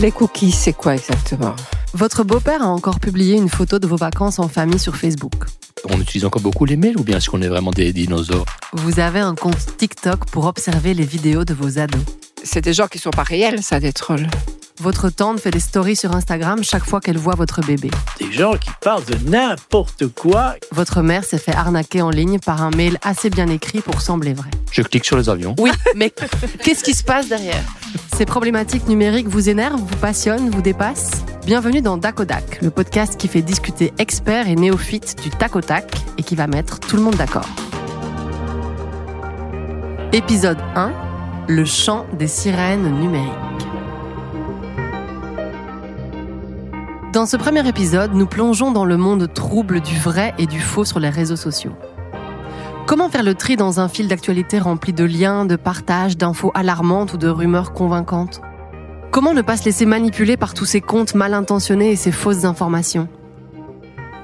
Les cookies, c'est quoi exactement? Votre beau-père a encore publié une photo de vos vacances en famille sur Facebook. On utilise encore beaucoup les mails ou bien est-ce qu'on est vraiment des dinosaures? Vous avez un compte TikTok pour observer les vidéos de vos ados. C'est des gens qui sont pas réels, ça, des trolls. Votre tante fait des stories sur Instagram chaque fois qu'elle voit votre bébé. Des gens qui parlent de n'importe quoi. Votre mère s'est fait arnaquer en ligne par un mail assez bien écrit pour sembler vrai. Je clique sur les avions. Oui, mais qu'est-ce qui se passe derrière? Ces problématiques numériques vous énervent, vous passionnent, vous dépassent? Bienvenue dans Dakodak, le podcast qui fait discuter experts et néophytes du tac au tac et qui va mettre tout le monde d'accord. Épisode 1 Le chant des sirènes numériques. Dans ce premier épisode, nous plongeons dans le monde trouble du vrai et du faux sur les réseaux sociaux. Comment faire le tri dans un fil d'actualité rempli de liens, de partages, d'infos alarmantes ou de rumeurs convaincantes Comment ne pas se laisser manipuler par tous ces comptes mal intentionnés et ces fausses informations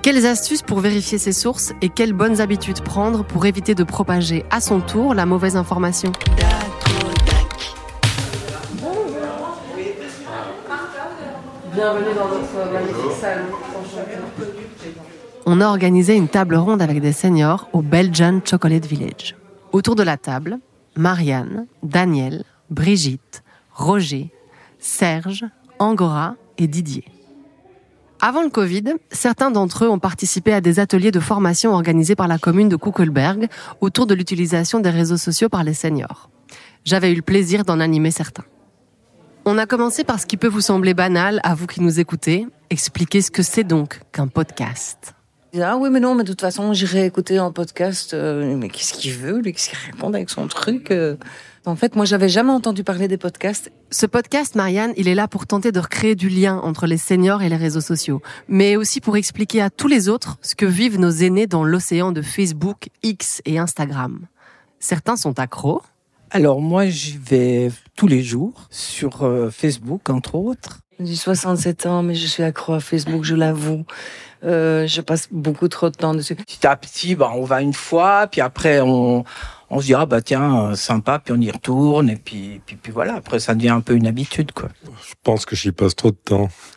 Quelles astuces pour vérifier ces sources et quelles bonnes habitudes prendre pour éviter de propager à son tour la mauvaise information Bienvenue dans notre magnifique. On a organisé une table ronde avec des seniors au Belgian Chocolate Village. Autour de la table, Marianne, Daniel, Brigitte, Roger, Serge, Angora et Didier. Avant le Covid, certains d'entre eux ont participé à des ateliers de formation organisés par la commune de Kuckelberg autour de l'utilisation des réseaux sociaux par les seniors. J'avais eu le plaisir d'en animer certains. On a commencé par ce qui peut vous sembler banal à vous qui nous écoutez. Expliquer ce que c'est donc qu'un podcast. Ah oui, mais non, mais de toute façon, j'irai écouter un podcast. euh, mais qu'est-ce qu'il veut, lui Qu'est-ce qu'il raconte avec son truc euh En fait, moi, j'avais jamais entendu parler des podcasts. Ce podcast, Marianne, il est là pour tenter de recréer du lien entre les seniors et les réseaux sociaux, mais aussi pour expliquer à tous les autres ce que vivent nos aînés dans l'océan de Facebook, X et Instagram. Certains sont accros, Alors moi, j'y vais tous les jours sur euh, Facebook, entre autres. J'ai 67 ans, mais je suis accro à Facebook, je l'avoue. Euh, je passe beaucoup trop de temps dessus. Petit à petit, bah, on va une fois, puis après, on, on se dit, ah bah tiens, euh, sympa, puis on y retourne, et puis, puis, puis voilà, après, ça devient un peu une habitude, quoi. Je pense que j'y passe trop de temps.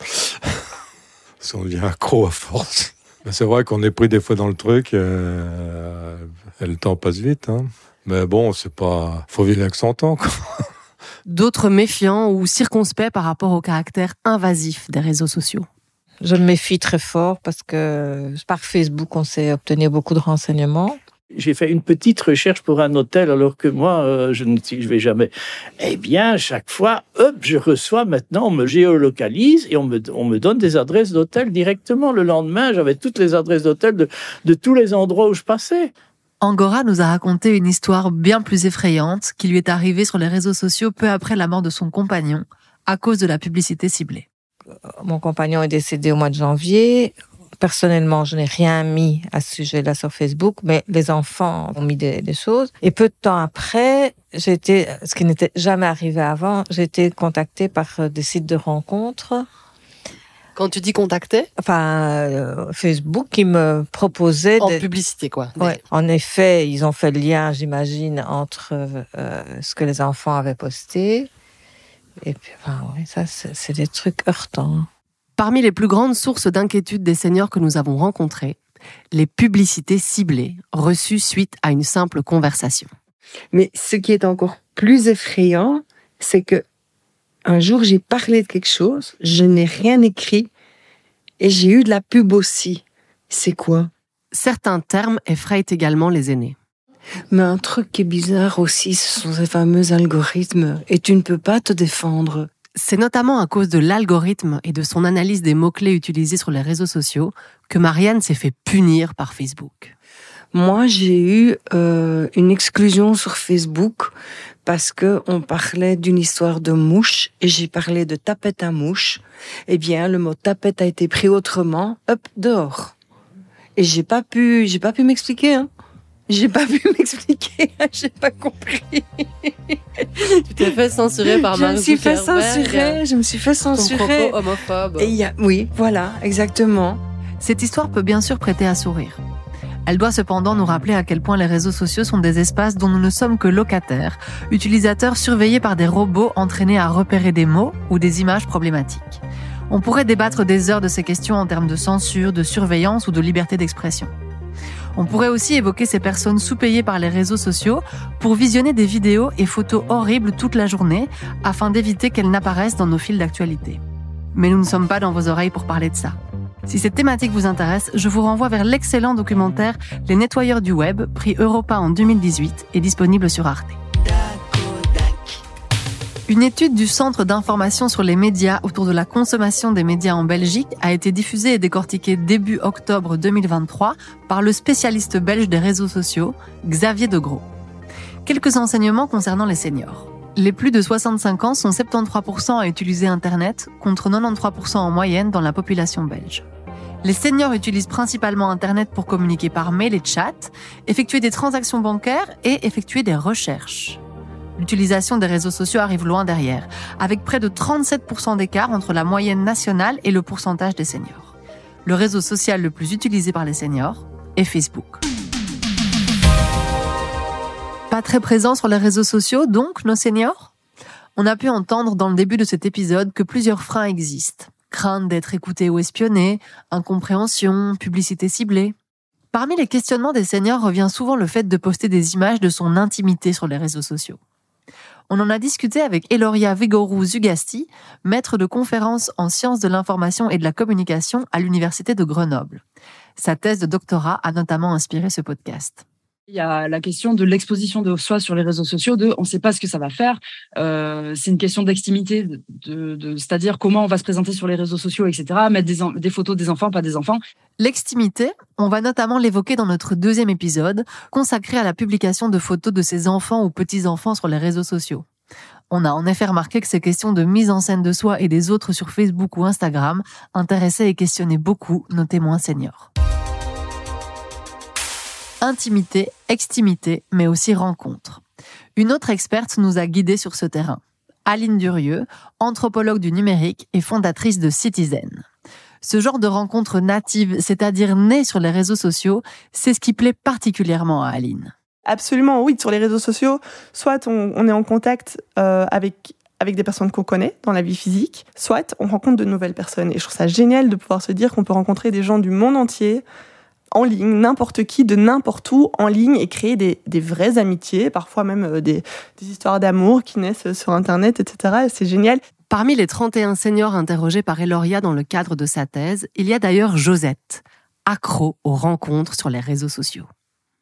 Parce qu'on devient accro à force. Mais c'est vrai qu'on est pris des fois dans le truc, euh, et le temps passe vite. Hein. Mais bon, c'est pas. Faut vivre avec son temps, quoi. d'autres méfiants ou circonspects par rapport au caractère invasif des réseaux sociaux. Je me méfie très fort parce que par Facebook, on sait obtenir beaucoup de renseignements. J'ai fait une petite recherche pour un hôtel alors que moi, euh, je ne je vais jamais. Eh bien, chaque fois, hop, je reçois maintenant, on me géolocalise et on me, on me donne des adresses d'hôtel directement. Le lendemain, j'avais toutes les adresses d'hôtel de, de tous les endroits où je passais. Angora nous a raconté une histoire bien plus effrayante qui lui est arrivée sur les réseaux sociaux peu après la mort de son compagnon à cause de la publicité ciblée. Mon compagnon est décédé au mois de janvier. Personnellement, je n'ai rien mis à ce sujet-là sur Facebook, mais les enfants ont mis des, choses. Et peu de temps après, j'ai été, ce qui n'était jamais arrivé avant, j'ai été contactée par des sites de rencontres, Quand tu dis contacter enfin euh, Facebook, qui me proposaient En des, publicité, quoi. Ouais. En effet, ils ont fait le lien, j'imagine, entre euh, ce que les enfants avaient posté. Et puis, enfin, oui, ça, c'est c'est des trucs heurtants. Parmi les plus grandes sources d'inquiétude des seniors que nous avons rencontrés, les publicités ciblées reçues suite à une simple conversation. Mais ce qui est encore plus effrayant, c'est que un jour, j'ai parlé de quelque chose, je n'ai rien écrit, et j'ai eu de la pub aussi. C'est quoi? Certains termes effrayent également les aînés. Mais un truc qui est bizarre aussi, ce sont ces fameux algorithmes, et tu ne peux pas te défendre. C'est notamment à cause de l'algorithme et de son analyse des mots-clés utilisés sur les réseaux sociaux que Marianne s'est fait punir par Facebook. Moi, j'ai eu euh, une exclusion sur Facebook parce que on parlait d'une histoire de mouche et j'ai parlé de tapette à mouche. Eh bien, le mot tapette a été pris autrement, hop, dehors. Et j'ai pas pu, j'ai pas pu m'expliquer. Hein. J'ai pas pu m'expliquer, j'ai pas compris. Tu t'es fait censurer par je me suis fait censurer, je me suis fait censurer. homophobe. Et il y a, oui, voilà, exactement. Cette histoire peut bien sûr prêter à sourire. Elle doit cependant nous rappeler à quel point les réseaux sociaux sont des espaces dont nous ne sommes que locataires, utilisateurs surveillés par des robots entraînés à repérer des mots ou des images problématiques. On pourrait débattre des heures de ces questions en termes de censure, de surveillance ou de liberté d'expression. On pourrait aussi évoquer ces personnes sous-payées par les réseaux sociaux pour visionner des vidéos et photos horribles toute la journée afin d'éviter qu'elles n'apparaissent dans nos fils d'actualité. Mais nous ne sommes pas dans vos oreilles pour parler de ça. Si cette thématique vous intéresse, je vous renvoie vers l'excellent documentaire Les nettoyeurs du web, prix Europa en 2018 et disponible sur Arte. Une étude du Centre d'information sur les médias autour de la consommation des médias en Belgique a été diffusée et décortiquée début octobre 2023 par le spécialiste belge des réseaux sociaux, Xavier Degros. Quelques enseignements concernant les seniors. Les plus de 65 ans sont 73% à utiliser Internet contre 93% en moyenne dans la population belge. Les seniors utilisent principalement Internet pour communiquer par mail et chat, effectuer des transactions bancaires et effectuer des recherches l'utilisation des réseaux sociaux arrive loin derrière, avec près de 37% d'écart entre la moyenne nationale et le pourcentage des seniors. Le réseau social le plus utilisé par les seniors est Facebook. Pas très présent sur les réseaux sociaux, donc, nos seniors? On a pu entendre dans le début de cet épisode que plusieurs freins existent. Crainte d'être écouté ou espionné, incompréhension, publicité ciblée. Parmi les questionnements des seniors revient souvent le fait de poster des images de son intimité sur les réseaux sociaux. On en a discuté avec Eloria Vigorou Zugasti, maître de conférences en sciences de l'information et de la communication à l'Université de Grenoble. Sa thèse de doctorat a notamment inspiré ce podcast. Il y a la question de l'exposition de soi sur les réseaux sociaux, de on ne sait pas ce que ça va faire. Euh, c'est une question d'extimité, de, de, c'est-à-dire comment on va se présenter sur les réseaux sociaux, etc. Mettre des, des photos des enfants, pas des enfants. L'extimité, on va notamment l'évoquer dans notre deuxième épisode, consacré à la publication de photos de ses enfants ou petits-enfants sur les réseaux sociaux. On a en effet remarqué que ces questions de mise en scène de soi et des autres sur Facebook ou Instagram intéressaient et questionnaient beaucoup nos témoins seniors. Intimité, extimité, mais aussi rencontre. Une autre experte nous a guidés sur ce terrain. Aline Durieux, anthropologue du numérique et fondatrice de Citizen. Ce genre de rencontre native, c'est-à-dire née sur les réseaux sociaux, c'est ce qui plaît particulièrement à Aline. Absolument, oui. Sur les réseaux sociaux, soit on, est en contact euh, avec avec des personnes qu'on connaît dans la vie physique, soit on rencontre de nouvelles personnes. Et je trouve ça génial de pouvoir se dire qu'on peut rencontrer des gens du monde entier, en ligne, n'importe qui, de n'importe où, en ligne, et créer des, vraies amitiés, parfois même euh, des, histoires d'amour qui naissent sur Internet, etc. C'est génial. Parmi les 31 seniors interrogés par Eloria dans le cadre de sa thèse, il y a d'ailleurs Josette, accro aux rencontres sur les réseaux sociaux.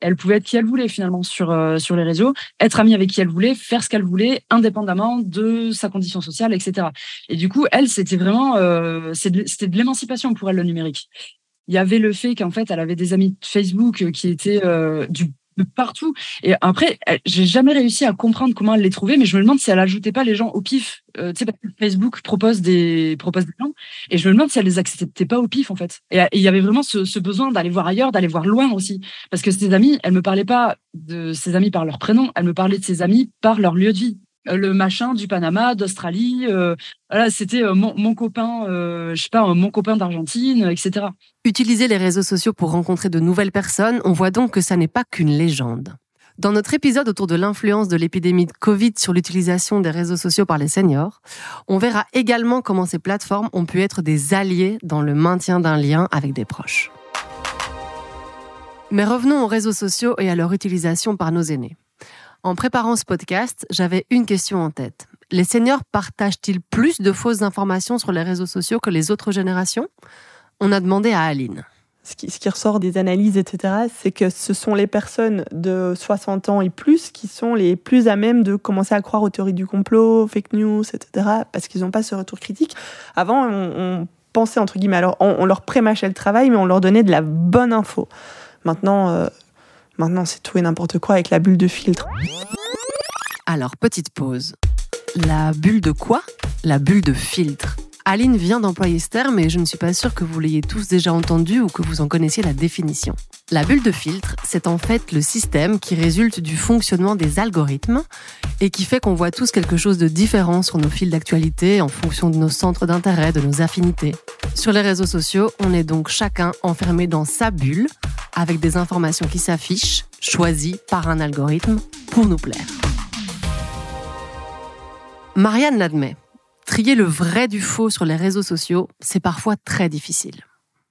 Elle pouvait être qui elle voulait finalement sur, euh, sur les réseaux, être amie avec qui elle voulait, faire ce qu'elle voulait, indépendamment de sa condition sociale, etc. Et du coup, elle, c'était vraiment, euh, c'était de l'émancipation pour elle le numérique il y avait le fait qu'en fait, elle avait des amis Facebook euh, qui étaient euh, du de partout. Et après, j'ai jamais réussi à comprendre comment elle les trouvait, mais je me demande si elle ajoutait pas les gens au pif. Euh, tu sais, parce que Facebook propose des propose des gens, et je me demande si elle les acceptait pas au pif en fait. Et il y avait vraiment ce, ce besoin d'aller voir ailleurs, d'aller voir loin aussi, parce que ses amis, elle me parlait pas de ses amis par leur prénom, elle me parlait de ses amis par leur lieu de vie. Euh, le machin du Panama, d'Australie. Euh, c'était euh, mon, copain, je sais pas, mon copain d'Argentine, etc. Utiliser les réseaux sociaux pour rencontrer de nouvelles personnes, on voit donc que ça n'est pas qu'une légende. Dans notre épisode autour de l'influence de l'épidémie de Covid sur l'utilisation des réseaux sociaux par les seniors, on verra également comment ces plateformes ont pu être des alliés dans le maintien d'un lien avec des proches. Mais revenons aux réseaux sociaux et à leur utilisation par nos aînés. En préparant ce podcast, j'avais une question en tête. Les seniors partagent-ils plus de fausses informations sur les réseaux sociaux que les autres générations? On a demandé à Aline. Ce qui, ressort des analyses, etc., c'est que ce sont les personnes de 60 ans et plus qui sont les plus à même de commencer à croire aux théories du complot, fake news, etc., parce qu'ils n'ont pas ce retour critique. Avant, on, pensait, entre guillemets, alors on, leur prémâchait le travail, mais on leur donnait de la bonne info. Maintenant, euh, Maintenant, c'est tout et n'importe quoi avec la bulle de filtre. Alors, petite pause. La bulle de quoi? La bulle de filtre. Aline vient d'employer ce terme et je ne suis pas sûre que vous l'ayez tous déjà entendu ou que vous en connaissiez la définition. La bulle de filtre, c'est en fait le système qui résulte du fonctionnement des algorithmes et qui fait qu'on voit tous quelque chose de différent sur nos fils d'actualité en fonction de nos centres d'intérêt, de nos affinités. Sur les réseaux sociaux, on est donc chacun enfermé dans sa bulle avec des informations qui s'affichent, choisies par un algorithme pour nous plaire. Marianne l'admet. Trier le vrai du faux sur les réseaux sociaux, c'est parfois très difficile.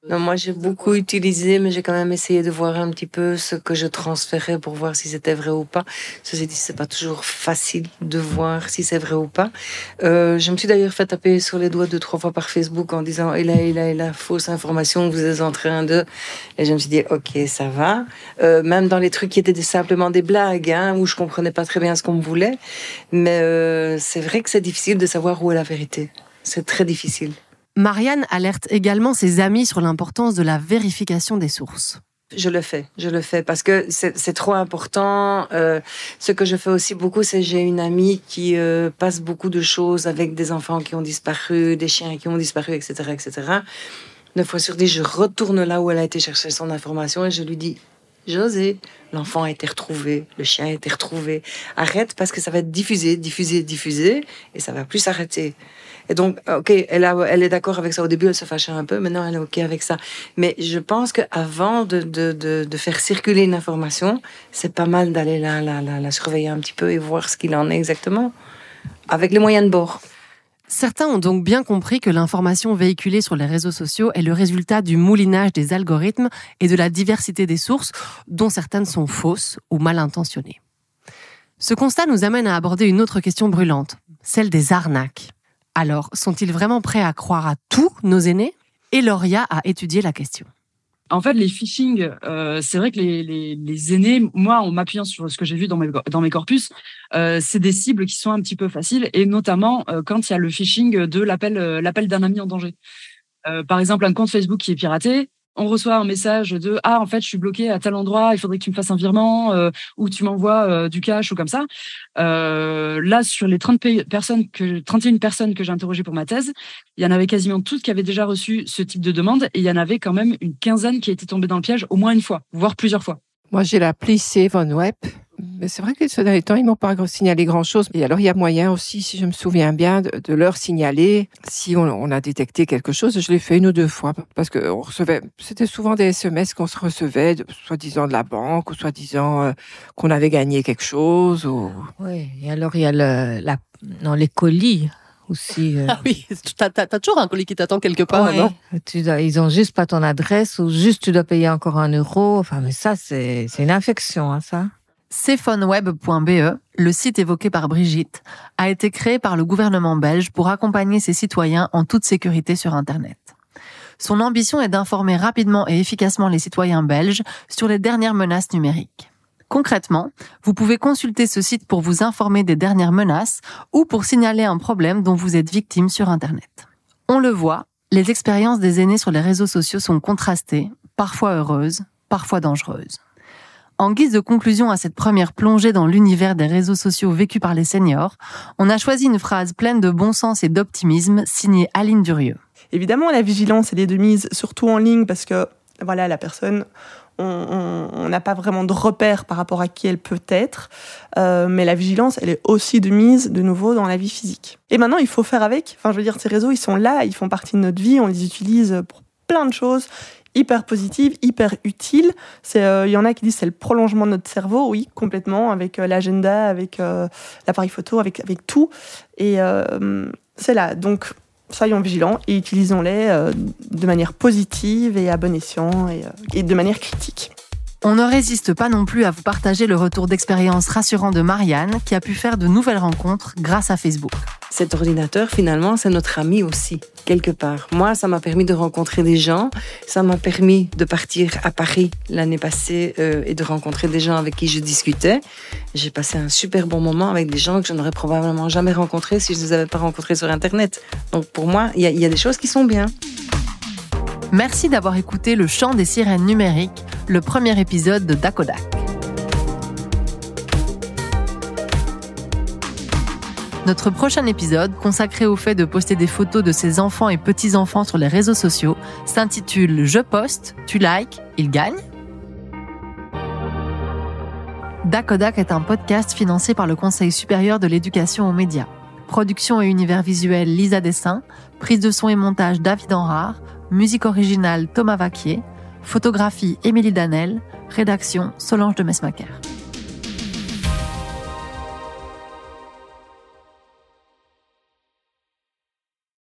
Non, moi, j'ai beaucoup utilisé, mais j'ai quand même essayé de voir un petit peu ce que je transférais pour voir si c'était vrai ou pas. Ceci dit, c'est pas toujours facile de voir si c'est vrai ou pas. Euh, je me suis d'ailleurs fait taper sur les doigts deux, trois fois par Facebook en disant, il a, il a, il a fausse information, vous êtes en train de... Et je me suis dit, ok, ça va. Euh, même dans les trucs qui étaient simplement des blagues, hein, où je comprenais pas très bien ce qu'on me voulait. Mais euh, c'est vrai que c'est difficile de savoir où est la vérité. C'est très difficile. Marianne alerte également ses amis sur l'importance de la vérification des sources. Je le fais, je le fais parce que c'est trop important. Euh, ce que je fais aussi beaucoup, c'est j'ai une amie qui euh, passe beaucoup de choses avec des enfants qui ont disparu, des chiens qui ont disparu, etc., etc. Neuf fois sur dix, je retourne là où elle a été chercher son information et je lui dis José, l'enfant a été retrouvé, le chien a été retrouvé. Arrête parce que ça va être diffusé, diffusé, diffusé et ça va plus s'arrêter. Et donc, ok, elle, est d'accord avec ça. Au début, elle se fâchait un peu. Maintenant, elle est ok avec ça. Mais je pense qu'avant de, de, faire circuler une information, c'est pas mal d'aller la, la, la surveiller un petit peu et voir ce qu'il en est exactement, avec les moyens de bord. Certains ont donc bien compris que l'information véhiculée sur les réseaux sociaux est le résultat du moulinage des algorithmes et de la diversité des sources, dont certaines sont fausses ou mal intentionnées. Ce constat nous amène à aborder une autre question brûlante, celle des arnaques. Alors, sont-ils vraiment prêts à croire à tous nos aînés? Et Lauria a étudié la question. En fait, les phishing, euh, c'est vrai que les, les, les, aînés, moi, en m'appuyant sur ce que j'ai vu dans mes, dans mes corpus, euh, c'est des cibles qui sont un petit peu faciles, et notamment euh, quand il y a le phishing de l'appel l'appel d'un ami en danger. Par exemple, un compte Facebook qui est piraté, on reçoit un message de ah en fait je suis bloqué à tel endroit il faudrait que tu me fasses un virement euh, ou tu m'envoies euh, du cash ou comme ça euh, là sur les 30 personnes que 31 personnes que j'ai interrogées pour ma thèse il y en avait quasiment toutes qui avaient déjà reçu ce type de demande et il y en avait quand même une quinzaine qui étaient tombées dans le piège au moins une fois voire plusieurs fois. Moi j'ai l'appli Save on Web c'est vrai que ces derniers temps, ils m'ont pas signalé grand-chose. Et alors, il y a moyen aussi, si je me souviens bien, de, leur signaler si on, a détecté quelque chose. Je l'ai fait une ou deux fois parce que on recevait, c'était souvent des SMS qu'on se recevait, soi-disant de la banque ou soi-disant euh, qu'on avait gagné quelque chose. Ou... Oui. Et alors, il y a le, la, non, les colis aussi. Euh. Ah oui, t'as as, toujours un colis qui t'attend quelque part, non? tu dois, Ils ont juste pas ton adresse ou juste tu dois payer encore un euro. Enfin, mais ça, c'est une infection, hein, ça. Cephoneweb.be, le site évoqué par Brigitte, a été créé par le gouvernement belge pour accompagner ses citoyens en toute sécurité sur Internet. Son ambition est d'informer rapidement et efficacement les citoyens belges sur les dernières menaces numériques. Concrètement, vous pouvez consulter ce site pour vous informer des dernières menaces ou pour signaler un problème dont vous êtes victime sur Internet. On le voit, les expériences des aînés sur les réseaux sociaux sont contrastées, parfois heureuses, parfois dangereuses. En guise de conclusion à cette première plongée dans l'univers des réseaux sociaux vécus par les seniors, on a choisi une phrase pleine de bon sens et d'optimisme signée Aline Durieux. Évidemment, la vigilance, elle est de mise, surtout en ligne, parce que voilà, la personne, on n'a pas vraiment de repère par rapport à qui elle peut être, euh, mais la vigilance, elle est aussi de mise, de nouveau, dans la vie physique. Et maintenant, il faut faire avec. Enfin, je veux dire, ces réseaux, ils sont là, ils font partie de notre vie, on les utilise pour plein de choses hyper positive, hyper utile. Il euh, y en a qui disent c'est le prolongement de notre cerveau, oui, complètement, avec euh, l'agenda, avec euh, l'appareil photo, avec, avec tout. Et c'est là. Donc, soyons vigilants et utilisons-les de manière positive et à bon escient et de manière critique. On ne résiste pas non plus à vous partager le retour d'expérience rassurant de Marianne, qui a pu faire de nouvelles rencontres grâce à Facebook. Cet ordinateur, finalement, c'est notre ami aussi, quelque part. Moi, ça m'a permis de rencontrer des gens, ça m'a permis de partir à Paris l'année passée euh, et de rencontrer des gens avec qui je discutais. J'ai passé un super bon moment avec des gens que je n'aurais probablement jamais rencontrés si je ne les avais pas rencontrés sur Internet. Donc pour moi, il y, y a des choses qui sont bien. Merci d'avoir écouté Le chant des sirènes numériques, le premier épisode de Dakodak. Notre prochain épisode, consacré au fait de poster des photos de ses enfants et petits-enfants sur les réseaux sociaux, s'intitule Je poste, tu likes, il gagne Dakodak est un podcast financé par le Conseil supérieur de l'éducation aux médias. Production et univers visuel Lisa Dessin, prise de son et montage David Enrard, musique originale Thomas Vaquier, Photographie Émilie Danel, rédaction Solange de Mesmaquer.